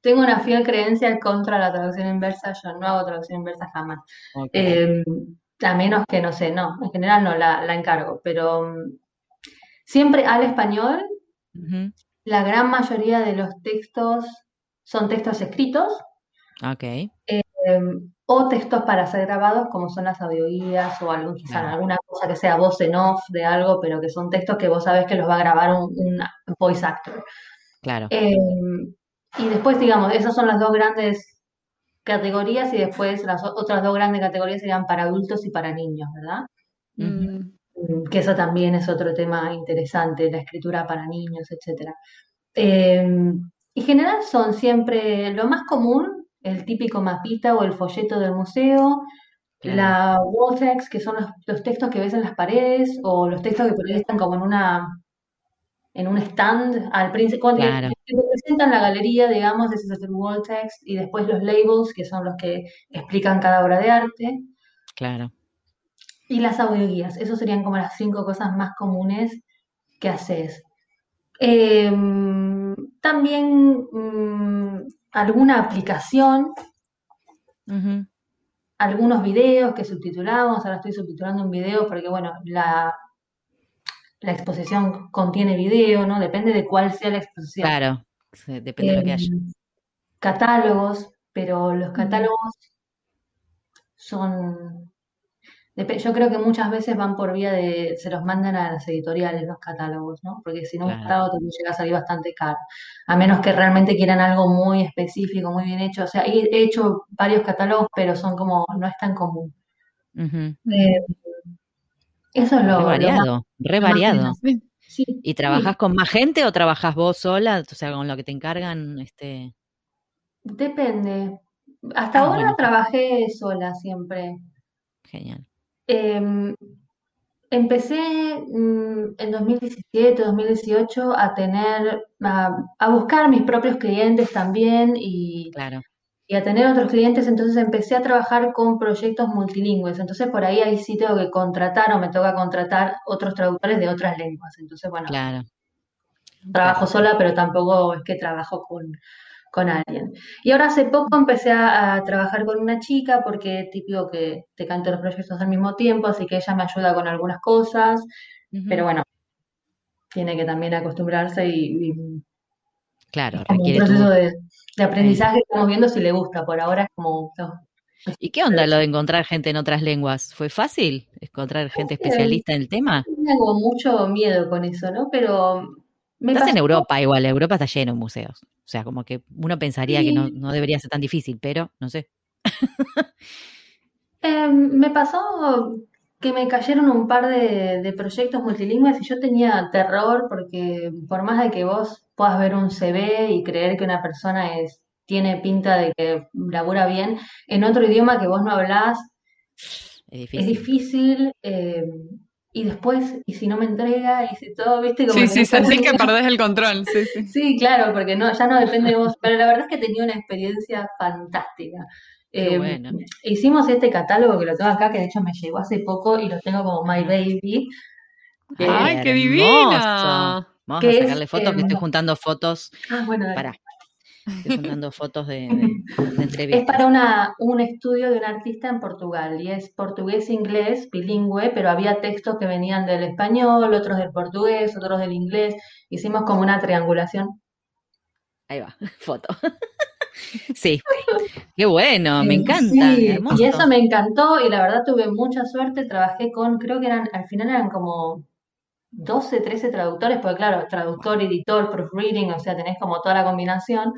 Tengo, una fiel creencia contra la traducción inversa, yo no hago traducción inversa jamás. Em, a menos que, no sé, no, en general no la, la encargo, pero mm, Siempre al español, la gran mayoría de los textos son textos escritos. Ok. O textos para ser grabados, como son las audioguías o algún, quizá alguna cosa que sea voz en off de algo, pero que son textos que vos sabés que los va a grabar un, voice actor. Claro. Em, y después, digamos, esas son las dos grandes categorías y después las otras dos grandes categorías serían para adultos y para niños, ¿verdad? Mm, que eso también es otro tema interesante, la escritura para niños, etc. Em, en general son siempre lo más común, el típico mapita o el folleto del museo, la wall text, que son los, textos que ves en las paredes, o los textos que por ahí están como en una en un stand al principio, cuando te presentan la galería, digamos, ese es el wall text, y después los labels, que son los que explican cada obra de arte. Claro. Y las audioguías, esos serían como las cinco cosas más comunes que haces. Em, también mm, alguna aplicación, algunos videos que subtitulamos, ahora estoy subtitulando un video porque, bueno, la, la exposición contiene video, ¿no? Depende de cuál sea la exposición. Claro, depende de lo que haya. Em, catálogos, pero los catálogos son yo creo que muchas veces van por vía de, se los mandan a las editoriales los catálogos, ¿no? Porque si no, un catálogo también llega a salir bastante caro. A menos que realmente quieran algo muy específico, muy bien hecho. O sea, he hecho varios catálogos, pero son como, no es tan común. Eh, eso es lo. Re variado, re variado. ¿Y trabajas con más gente o trabajas vos sola? O sea, con lo que te encargan, este. Depende. Hasta ah, ahora trabajé sola siempre. Genial. Em, empecé mm, en 2017, 2018 a tener, a, buscar mis propios clientes también y, Claro, y a tener otros clientes, entonces empecé a trabajar con proyectos multilingües, entonces por ahí ahí sí tengo que contratar o me toca contratar otros traductores de otras lenguas, entonces bueno, claro. trabajo sola, pero tampoco es que trabajo con, con alguien. Y ahora hace poco empecé a, trabajar con una chica porque típico que te canto los proyectos al mismo tiempo, así que ella me ayuda con algunas cosas, pero bueno, tiene que también acostumbrarse y... claro, requiere un proceso de, aprendizaje, estamos viendo si le gusta, por ahora es como... ¿Y qué onda lo de encontrar gente en otras lenguas? ¿Fue fácil encontrar gente especialista en el tema? Tengo mucho miedo con eso, ¿no? Pero Estás en Europa igual, Europa está lleno de museos. O sea, como que uno pensaría que no, no, debería ser tan difícil, pero no sé. Em, me pasó que me cayeron un par de, proyectos multilingües y yo tenía terror porque por más de que vos puedas ver un CV y creer que una persona es, tiene pinta de que labura bien, en otro idioma que vos no hablás, es difícil. Es difícil em, y después, y si no me entrega, y si todo, viste, como... Sí, sí, sentís que perdés el control, sí, sí. Sí, claro, porque no, ya no depende de vos, pero la verdad es que tenía una experiencia fantástica. Eh, hicimos este catálogo que lo tengo acá, que de hecho me llegó hace poco y lo tengo como My Baby. ¡Ay, qué divina! Vamos a sacarle fotos, que estoy juntando fotos. Ah, bueno, para. Juntando fotos de, entrevistas. Es para una, un estudio de un artista en Portugal y es portugués-inglés, bilingüe, pero había textos que venían del español, otros del portugués, otros del inglés. Hicimos como una triangulación. Ahí va, foto. Sí, qué bueno, me encanta. y eso me encantó y la verdad tuve mucha suerte, trabajé con, creo que eran, al final eran como 12, 13 traductores, porque claro, traductor, editor, proofreading, o sea, tenés como toda la combinación.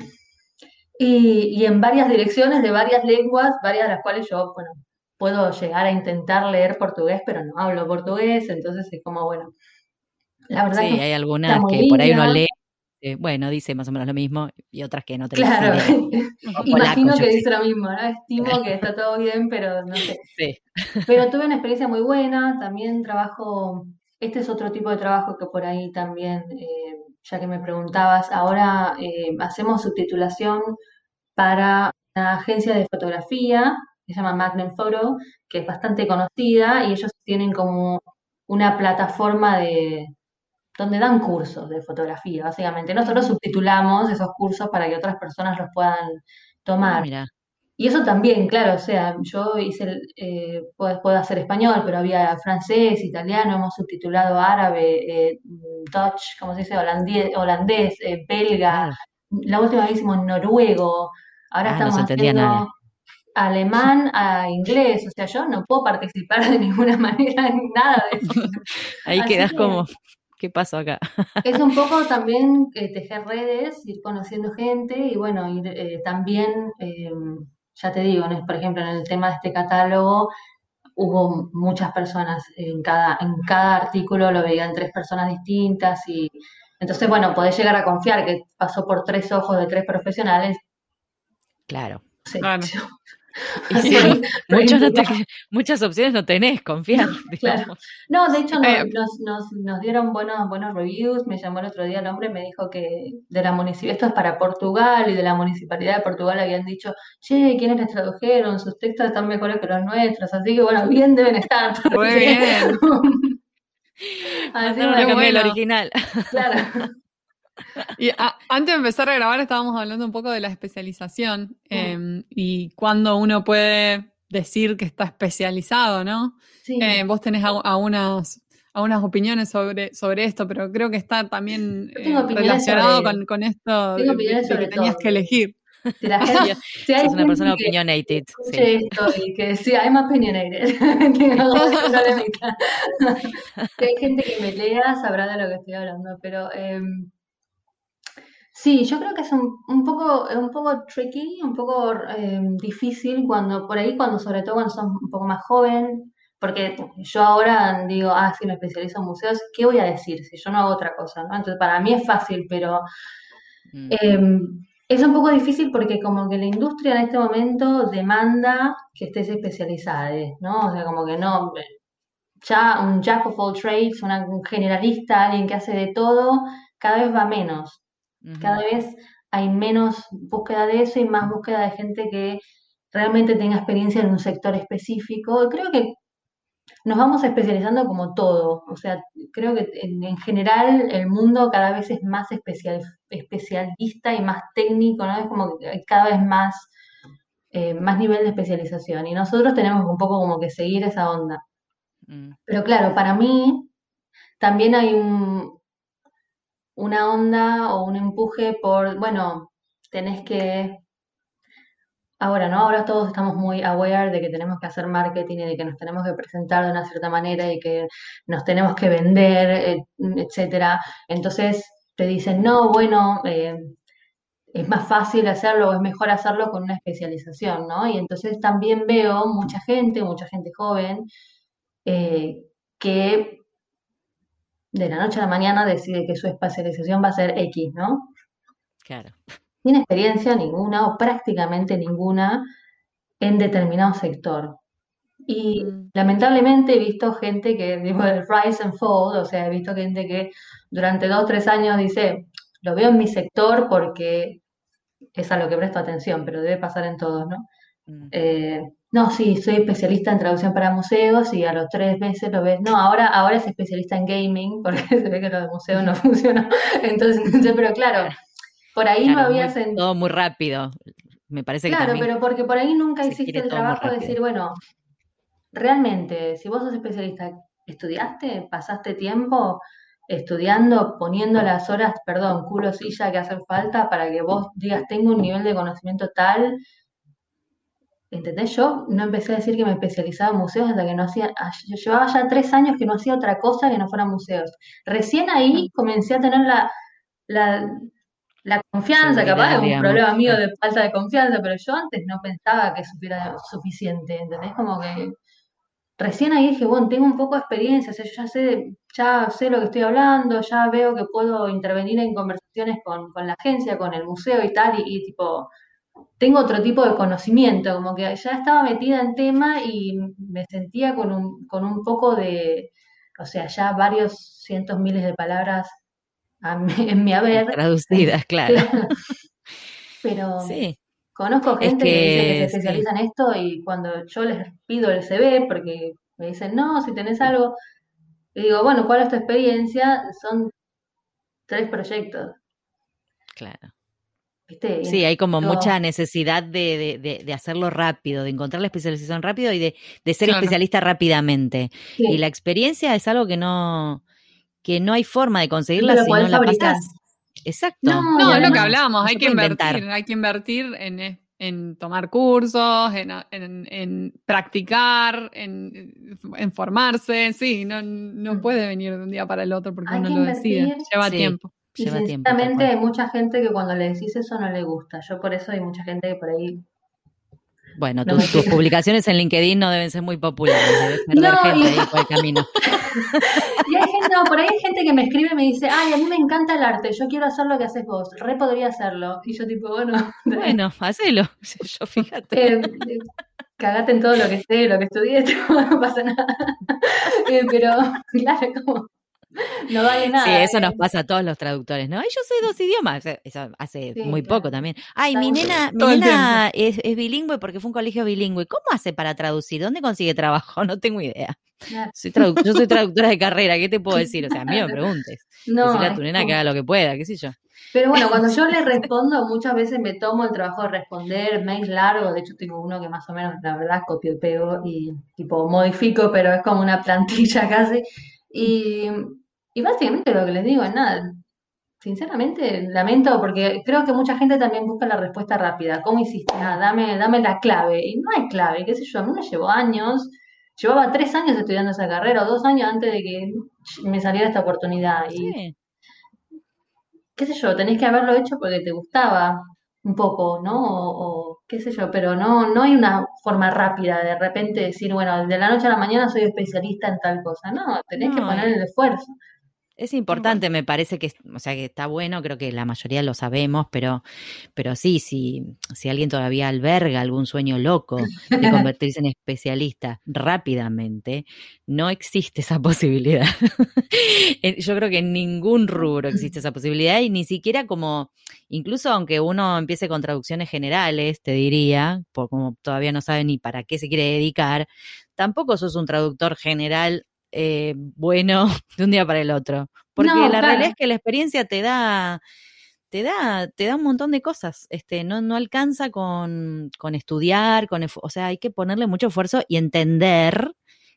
Y, en varias direcciones de varias lenguas, varias de las cuales yo, bueno, puedo llegar a intentar leer portugués, pero no hablo portugués, entonces es como, bueno, La verdad sí, hay algunas que por ahí uno lee eh, bueno, dice más o menos lo mismo y otras que no te Claro, imagino que dice lo mismo, ¿no? Estimo que está todo bien, pero no sé. Sí. Pero tuve una experiencia muy buena, también trabajo, este es otro tipo de trabajo que por ahí también, eh, ya que me preguntabas, ahora eh, hacemos subtitulación para una agencia de fotografía que se llama Magnum Photo, que es bastante conocida y ellos tienen como una plataforma de, donde dan cursos de fotografía, básicamente. Nosotros subtitulamos esos cursos para que otras personas los puedan tomar. Ah, y eso también, claro, o sea, yo hice, eh, puedo, hacer español, pero había francés, italiano, hemos subtitulado árabe, eh, Dutch, ¿cómo se dice? Holandés, holandés eh, belga. La última vez hicimos noruego. Ahora ah, estamos haciendo alemán a inglés. O sea, yo no puedo participar de ninguna manera en nada de eso. Ahí quedas como ¿Qué pasó acá? es un poco también eh, tejer redes, ir conociendo gente y bueno, ir, eh, también, eh, ya te digo, por ejemplo, en el tema de este catálogo hubo muchas personas en cada, en cada artículo, lo veían tres personas distintas y entonces, bueno, podés llegar a confiar que pasó por tres ojos de tres profesionales. Claro. claro. muchas opciones no tenés, confiar. No, de hecho eh, nos, dieron buenos, buenos reviews. Me llamó el otro día el hombre, me dijo que de la municipalidad, esto es para Portugal y de la municipalidad de Portugal habían dicho, che, ¿quiénes les tradujeron? Sus textos están mejores que los nuestros, así que bueno, bien deben estar. Muy bien. así el original. Claro. Y antes de empezar a grabar estábamos hablando un poco de la especialización em, y cuando uno puede decir que está especializado, ¿no? Eh, vos tenés algunas, algunas opiniones sobre, sobre esto, pero creo que está también eh, relacionado con, esto de, que tenías que elegir. Si la gente, si hay una persona opinionated. Sí. Esto y que sí, I'm opinionated. si hay gente que me lea, sabrá de lo que estoy hablando, pero... Eh, Sí, yo creo que es un, un poco, un poco tricky, un poco eh, difícil cuando, por ahí, cuando sobre todo cuando sos un poco más joven, porque yo ahora digo, ah, sí, me especializo en museos, ¿qué voy a decir si yo no hago otra cosa, ¿no? Entonces, para mí es fácil, pero mm. em, es un poco difícil porque como que la industria en este momento demanda que estés especializada, ¿no? O sea, como que no, ya un jack of all trades, un generalista, alguien que hace de todo, cada vez va menos. Cada vez hay menos búsqueda de eso y más búsqueda de gente que realmente tenga experiencia en un sector específico. Creo que nos vamos especializando como todo. O sea, creo que en, general el mundo cada vez es más especial, especialista y más técnico, ¿no? Es como que hay cada vez más, eh, más nivel de especialización. Y nosotros tenemos un poco como que seguir esa onda. Mm. Pero claro, para mí también hay un, una onda o un empuje por, bueno, tenés que, ahora, ¿no? Ahora todos estamos muy aware de que tenemos que hacer marketing y de que nos tenemos que presentar de una cierta manera y que nos tenemos que vender, eh, etcétera. Entonces te dicen, no, bueno, eh, es más fácil hacerlo o es mejor hacerlo con una especialización, ¿no? Y entonces también veo mucha gente, mucha gente joven, eh, que de la noche a la mañana decide que su especialización va a ser X, ¿no? Claro. Tiene experiencia ninguna o prácticamente ninguna en determinado sector. Y mm. lamentablemente he visto gente que, digo, el rise and fall, o sea, he visto gente que durante dos o tres años dice, lo veo en mi sector porque es a lo que presto atención, pero debe pasar en todos, ¿no? Mm. Eh, no, sí, soy especialista en traducción para museos y a los tres meses lo ves. No, ahora, ahora es especialista en gaming porque se ve que lo de museo no funciona. Entonces, pero claro, por ahí no había sentido. Todo muy rápido. Me parece que Claro, pero porque por ahí nunca hiciste el trabajo de decir, bueno, realmente, si vos sos especialista, ¿estudiaste? ¿Pasaste tiempo estudiando, poniendo las horas, perdón, culo silla que hacen falta para que vos digas, tengo un nivel de conocimiento tal ¿Entendés? Yo no empecé a decir que me especializaba en museos hasta que no hacía, ah, yo llevaba ya tres años que no hacía otra cosa que no fueran museos. Recién ahí comencé a tener la, la, confianza, capaz es un problema mío de falta de confianza, pero yo antes no pensaba que supiera suficiente, ¿entendés? Como que recién ahí dije, bueno, tengo un poco de experiencia, o sea, yo ya sé, ya sé lo que estoy hablando, ya veo que puedo intervenir en conversaciones con, la agencia, con el museo y tal, y, tipo, tengo otro tipo de conocimiento, como que ya estaba metida en tema y me sentía con un, con un poco de, o sea, ya varios cientos miles de palabras en mi haber. Traducidas, claro. Pero sí. conozco gente que, dice que se especializa en esto y cuando yo les pido el CV, porque me dicen, no, si tenés algo, y digo, bueno, ¿cuál es tu experiencia? Son tres proyectos. Claro. Sí, hay como mucha necesidad de, de, hacerlo rápido, de encontrar la especialización rápido y de, ser especialista rápidamente. Y la experiencia es algo que no, que no hay forma de conseguirla si no la pasas. Exacto. No, es lo que hablábamos, hay que invertir, hay que invertir en, en tomar cursos, en, en, practicar, en, formarse, sí, no, no mm. puede venir de un día para el otro porque uno lo decide, lleva tiempo. Y sinceramente hay mucha gente que cuando le decís eso no le gusta. Yo por eso hay mucha gente que por ahí bueno, tus, publicaciones en LinkedIn no deben ser muy populares, debes perder gente ahí por el camino. y hay gente, no, por ahí hay gente que me escribe y me dice, ay, a mí me encanta el arte, yo quiero hacer lo que haces vos, re podría hacerlo. Y yo tipo, bueno. Bueno, hacelo, yo fíjate. Eh, cagate en todo lo que sé, lo que estudié, no pasa nada. Eh, pero, claro, como no vale nada. Sí, eso nos pasa a todos los traductores, ¿no? Ay, yo soy dos idiomas. Eso hace muy poco también. Ay, mi nena, mi nena es, bilingüe porque fue un colegio bilingüe. ¿Cómo hace para traducir? ¿Dónde consigue trabajo? No tengo idea. Soy yo soy traductora de carrera, ¿qué te puedo decir? O sea, a mí me preguntes. No, Decirle a tu nena que haga lo que pueda, qué sé yo. Pero bueno, cuando yo le respondo, muchas veces me tomo el trabajo de responder mails largos. De hecho, tengo uno que más o menos, la verdad, copio y pego y tipo modifico, pero es como una plantilla casi. Y, y básicamente lo que les digo es nada. Sinceramente, lamento porque creo que mucha gente también busca la respuesta rápida. ¿Cómo hiciste? Nada, dame, dame la clave. Y no hay clave, qué sé yo, a mí me llevó años. Llevaba tres años estudiando esa carrera, o dos años antes de que me saliera esta oportunidad. Y qué sé yo, tenés que haberlo hecho porque te gustaba un poco, ¿no? O, qué sé yo, pero no, no hay una forma rápida de repente decir, bueno, de la noche a la mañana soy especialista en tal cosa. No, tenés que poner el esfuerzo. Es importante, me parece que, o sea, que está bueno, creo que la mayoría lo sabemos, pero, pero sí, si, si alguien todavía alberga algún sueño loco de convertirse en especialista rápidamente, no existe esa posibilidad. Yo creo que en ningún rubro existe esa posibilidad y ni siquiera como, incluso aunque uno empiece con traducciones generales, te diría, por como todavía no sabe ni para qué se quiere dedicar, tampoco sos un traductor general eh, bueno de un día para el otro. Porque la realidad es que la experiencia te da, te da, te da un montón de cosas. Este, no, no alcanza con, con estudiar, con o sea, hay que ponerle mucho esfuerzo y entender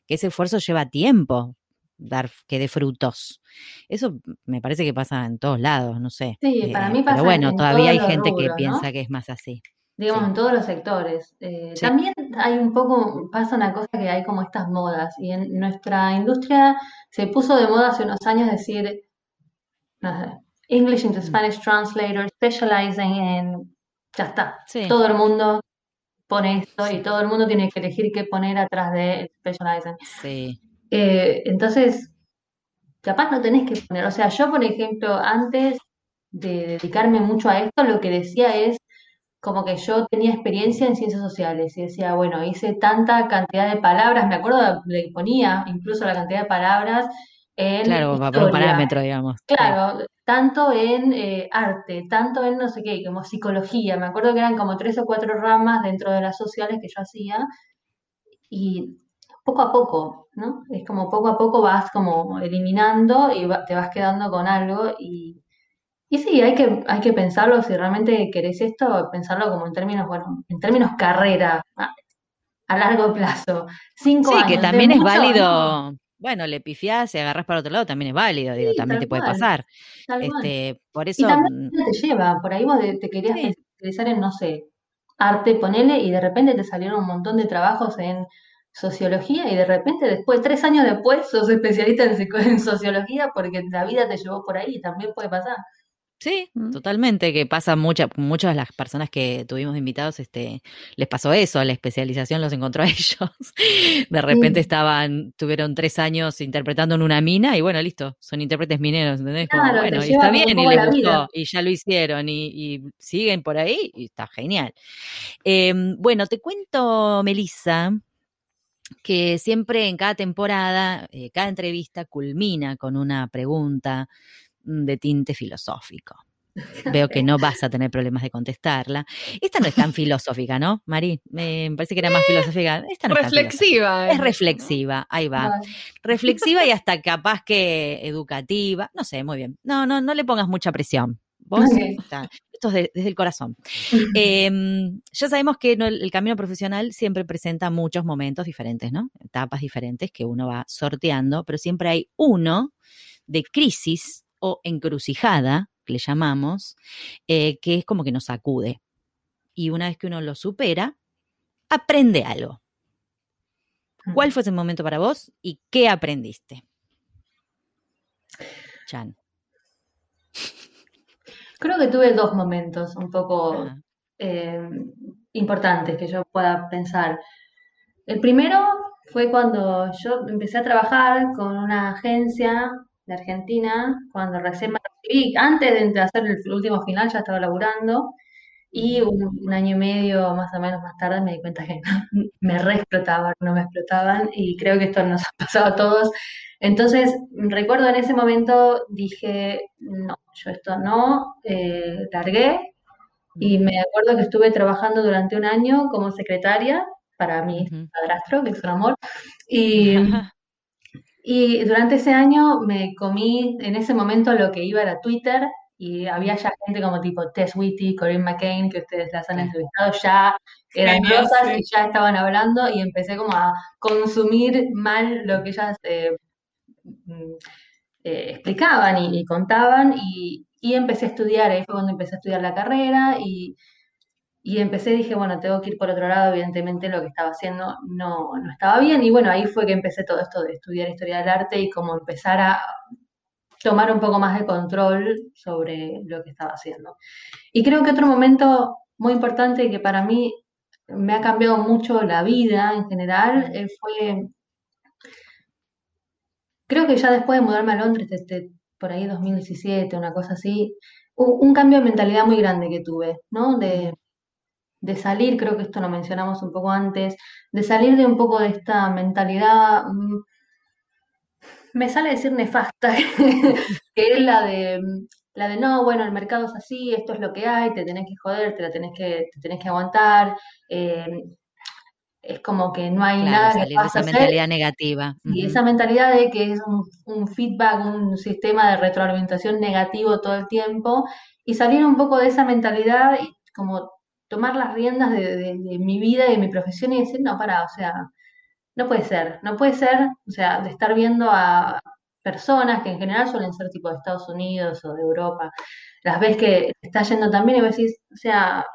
que ese esfuerzo lleva tiempo dar que dé frutos. Eso me parece que pasa en todos lados, no sé. Sí, para mí eh, pasa Pero bueno, todavía hay gente que piensa que es más así digamos, en todos los sectores. Eh, también hay un poco, pasa una cosa que hay como estas modas, y en nuestra industria se puso de moda hace unos años decir, English into mm. Spanish translator, specializing en, ya está, todo el mundo pone esto y todo el mundo tiene que elegir qué poner atrás de specializing. Sí. Eh, entonces, capaz no tenés que poner, o sea, yo por ejemplo, antes de dedicarme mucho a esto, lo que decía es, como que yo tenía experiencia en ciencias sociales y decía, bueno, hice tanta cantidad de palabras, me acuerdo que ponía incluso la cantidad de palabras en Claro, para un parámetro, digamos. Claro, tanto en eh, arte, tanto en no sé qué, como psicología. Me acuerdo que eran como tres o cuatro ramas dentro de las sociales que yo hacía y poco a poco, ¿no? Es como poco a poco vas como eliminando y te vas quedando con algo y y sí, hay que, hay que pensarlo, si realmente querés esto, pensarlo como en términos, bueno, en términos carrera, a, largo plazo. Cinco sí, que también es válido. Bueno, le pifiás y agarras para otro lado, también es válido, digo, también te puede pasar. Este, por eso. Y también mm, te lleva, por ahí vos te querías especializar en, no sé, arte, ponele, y de repente te salieron un montón de trabajos en sociología y de repente después, tres años después, sos especialista en, en sociología porque la vida te llevó por ahí, también puede pasar. Sí, mm. totalmente, que pasa mucha, muchas de las personas que tuvimos invitados, este, les pasó eso, la especialización los encontró a ellos. De repente estaban, tuvieron tres años interpretando en una mina y bueno, listo, son intérpretes mineros, ¿entendés? bueno, y está bien y les gustó y ya lo hicieron y, siguen por ahí y está genial. Em, bueno, te cuento, Melissa, que siempre en cada temporada, eh, cada entrevista culmina con una pregunta de tinte filosófico. Veo que no vas a tener problemas de contestarla. Esta no es tan filosófica, ¿no, Mari? Me parece que era más filosófica. Esta no reflexiva. Es, reflexiva, ahí va. Reflexiva y hasta capaz que educativa. No sé, muy bien. No, no, no le pongas mucha presión. Vos, esto es desde el corazón. Em, ya sabemos que el camino profesional siempre presenta muchos momentos diferentes, ¿no? Etapas diferentes que uno va sorteando, pero siempre hay uno de crisis o encrucijada, que le llamamos, eh, que es como que nos sacude. Y una vez que uno lo supera, aprende algo. ¿Cuál fue ese momento para vos y qué aprendiste? Chan. Creo que tuve dos momentos un poco eh, importantes que yo pueda pensar. El primero fue cuando yo empecé a trabajar con una agencia de Argentina, cuando recién me recibí, antes de hacer el último final ya estaba laburando, y un, año y medio más o menos más tarde me di cuenta que me re explotaban, no me explotaban, y creo que esto nos ha pasado a todos. Entonces, recuerdo en ese momento, dije, no, yo esto no, eh, largué, y me acuerdo que estuve trabajando durante un año como secretaria para mi padrastro, que es un amor, y Y durante ese año me comí, en ese momento lo que iba era Twitter y había ya gente como tipo Tess Whitty, Corinne McCain, que ustedes las han entrevistado, ya eran cosas y ya estaban hablando y empecé como a consumir mal lo que ellas eh, mm, eh, explicaban y, contaban y, y, empecé a estudiar, ahí fue cuando empecé a estudiar la carrera y y empecé, dije, bueno, tengo que ir por otro lado, evidentemente lo que estaba haciendo no, no estaba bien. Y bueno, ahí fue que empecé todo esto de estudiar historia del arte y como empezar a tomar un poco más de control sobre lo que estaba haciendo. Y creo que otro momento muy importante que para mí me ha cambiado mucho la vida en general eh, fue, creo que ya después de mudarme a Londres, este, por ahí 2017, una cosa así, un, un cambio de mentalidad muy grande que tuve, ¿no? De, de salir, creo que esto lo mencionamos un poco antes, de salir de un poco de esta mentalidad, mm, me sale decir nefasta, que es la de, la de no, bueno, el mercado es así, esto es lo que hay, te tenés que joder, te la tenés que, te tenés que aguantar, eh, es como que no hay nada que de esa mentalidad negativa. Y esa mentalidad de que es un, un, feedback, un sistema de retroalimentación negativo todo el tiempo, y salir un poco de esa mentalidad y como tomar las riendas de, mi vida y de mi profesión y decir, no, para, o sea, no puede ser, no puede ser, o sea, de estar viendo a personas que en general suelen ser tipo de Estados Unidos o de Europa, las ves que está yendo también y vos decís, o sea,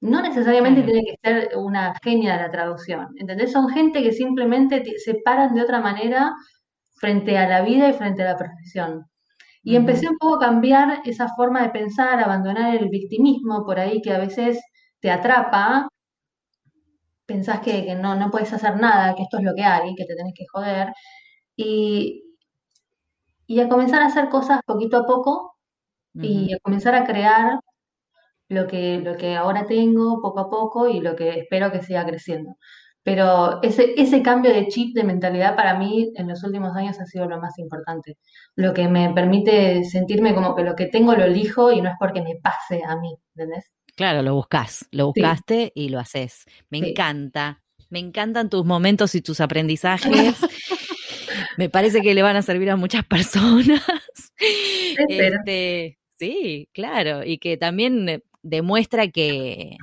no necesariamente tiene que ser una genia de la traducción, ¿entendés? Son gente que simplemente se paran de otra manera frente a la vida y frente a la profesión. Y empecé un poco a cambiar esa forma de pensar, abandonar el victimismo por ahí que a veces te atrapa. Pensás que, no, no puedes hacer nada, que esto es lo que hay, que te tenés que joder. Y, y a comenzar a hacer cosas poquito a poco y a comenzar a crear lo que, lo que ahora tengo poco a poco y lo que espero que siga creciendo. Pero ese, ese cambio de chip, de mentalidad, para mí en los últimos años ha sido lo más importante. Lo que me permite sentirme como que lo que tengo lo elijo y no es porque me pase a mí, ¿entendés? Claro, lo buscas, lo buscaste y lo haces. Me encanta, me encantan tus momentos y tus aprendizajes. me parece que le van a servir a muchas personas. Este, sí, claro, y que también demuestra que,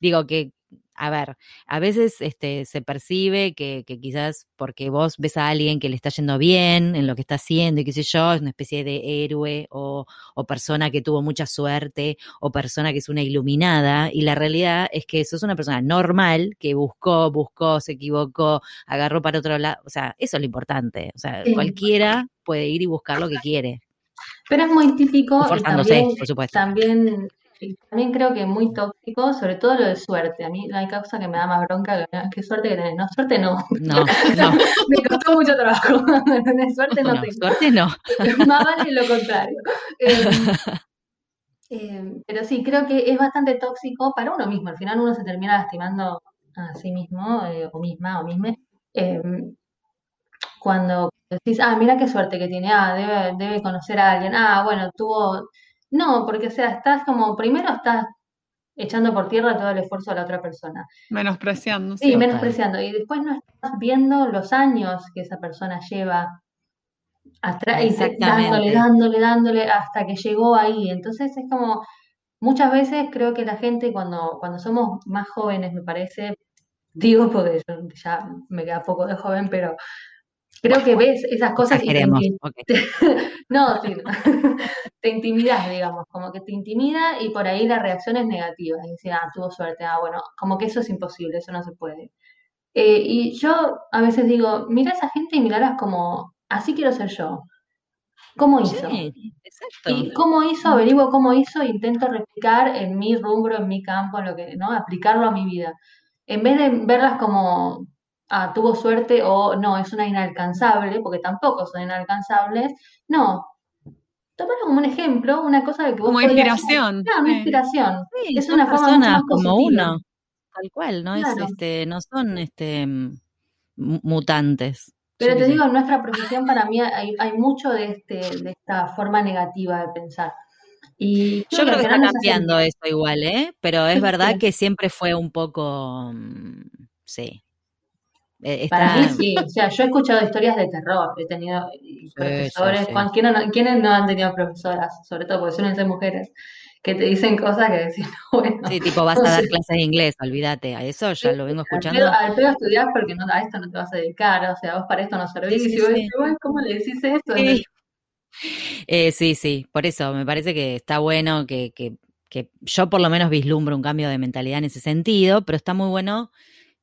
digo, que a ver, a veces este, se percibe que, quizás porque vos ves a alguien que le está yendo bien en lo que está haciendo y qué sé yo, es una especie de héroe o, persona que tuvo mucha suerte o persona que es una iluminada y la realidad es que sos una persona normal que buscó, buscó, se equivocó, agarró para otro lado, o sea, eso es lo importante, o sea, cualquiera puede ir y buscar lo que quiere. Pero es muy típico. también, por supuesto. También, también creo que muy tóxico, sobre todo lo de suerte. A mí no hay causa que me da más bronca que suerte que tenés. No, suerte no. No, no. me costó mucho trabajo. suerte no, tengo. Suerte no. más vale lo contrario. Em, em, pero sí, creo que es bastante tóxico para uno mismo. Al final uno se termina lastimando a sí mismo, eh, o misma, o misma. Em, cuando decís, ah, mira qué suerte que tiene, ah, debe, debe conocer a alguien, ah, bueno, tuvo... No, porque o sea, estás como, primero estás echando por tierra todo el esfuerzo de la otra persona. Menospreciando. Sí, menospreciando. Y después no estás viendo los años que esa persona lleva atrás, dándole, dándole, dándole hasta que llegó ahí. Entonces es como, muchas veces creo que la gente cuando, cuando somos más jóvenes, me parece, digo porque ya me queda poco de joven, pero Creo que ves esas cosas y te, no, sí, te intimidas, digamos, como que te intimida y por ahí la reacción es negativa. Y decir, ah, tuvo suerte, ah, bueno, como que eso es imposible, eso no se puede. Eh, y yo a veces digo, mira a esa gente y mirarlas como, así quiero ser yo. ¿Cómo hizo? exacto. Y cómo hizo, averiguo cómo hizo, intento replicar en mi rubro, en mi campo, en lo que, ¿no? Aplicarlo a mi vida. En vez de verlas como ah, tuvo suerte o no, es una inalcanzable, porque tampoco son inalcanzables. No, tómalo como un ejemplo, una cosa de que vos Como inspiración. Claro, una inspiración. es una persona como uno, tal cual, no es este, no son este mutantes. Pero te digo, en nuestra profesión para mí hay, hay mucho de este, de esta forma negativa de pensar. Y Yo creo que está cambiando eso igual, ¿eh? Pero es verdad que siempre fue un poco, mm, sí, eh, Para mí sí, o sea, yo he escuchado historias de terror, he tenido profesores, ¿quiénes, no, han tenido profesoras? Sobre todo porque suelen ser mujeres, que te dicen cosas que decís, bueno. Sí, tipo, vas a dar clases de inglés, olvídate, a eso ya lo vengo escuchando. Al pedo, estudiar porque no, a esto no te vas a dedicar, o sea, vos para esto no servís, y vos, ¿cómo le decís esto? Eh, sí, sí, por eso me parece que está bueno que, que, que yo por lo menos vislumbro un cambio de mentalidad en ese sentido, pero está muy bueno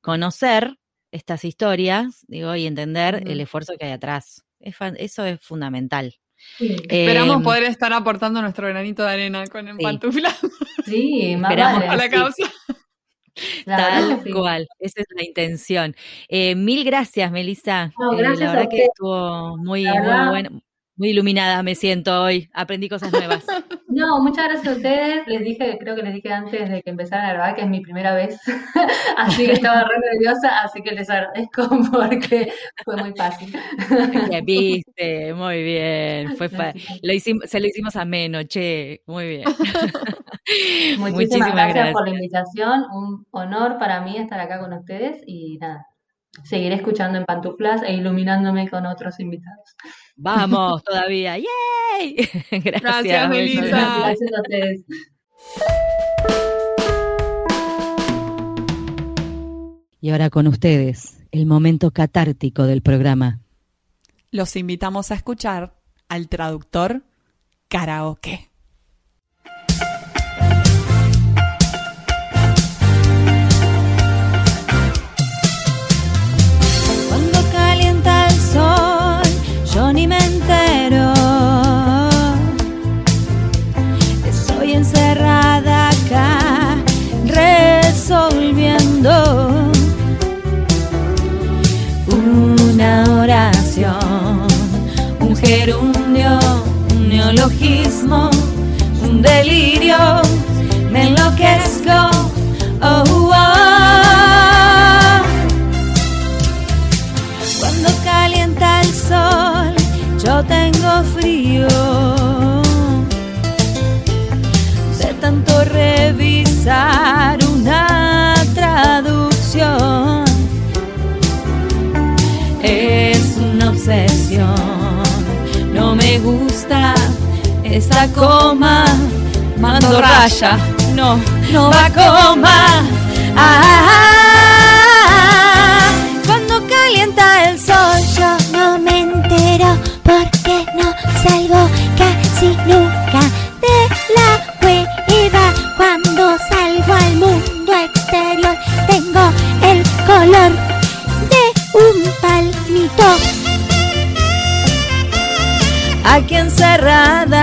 conocer estas historias, digo, y entender el esfuerzo que hay atrás. eso es fundamental. Esperamos em, poder estar aportando nuestro granito de arena con el pantufla. Sí, más Esperamos a la causa. Tal cual, esa es la intención. Eh, mil gracias, Melissa. Eh, la verdad que estuvo muy, muy bueno, muy iluminada me siento hoy, aprendí cosas nuevas. No, muchas gracias a ustedes. Les dije, creo que les dije antes de que empezaran a grabar que es mi primera vez, así que estaba re nerviosa, así que les agradezco porque fue muy fácil. Ya viste, muy bien. Fue lo hicimos, se lo hicimos ameno, che, muy bien. Muchísimas, gracias por la invitación, un honor para mí estar acá con ustedes y nada, seguiré escuchando en pantuflas e iluminándome con otros invitados. Vamos, todavía. ¡Yay! Gracias, Gracias Melissa. Gracias a ustedes. Y ahora con ustedes, el momento catártico del programa. Los invitamos a escuchar al traductor karaoke. Gerundio, un neologismo, un delirio, me enloquezco. Oh, oh. Cuando calienta el sol, yo tengo frío. De tanto revisar una traducción, obsesión me gusta esta coma. Mando raya, no, no va coma. Ah, encerrada.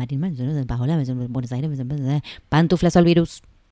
Buenos Aires, Pantuflas al virus.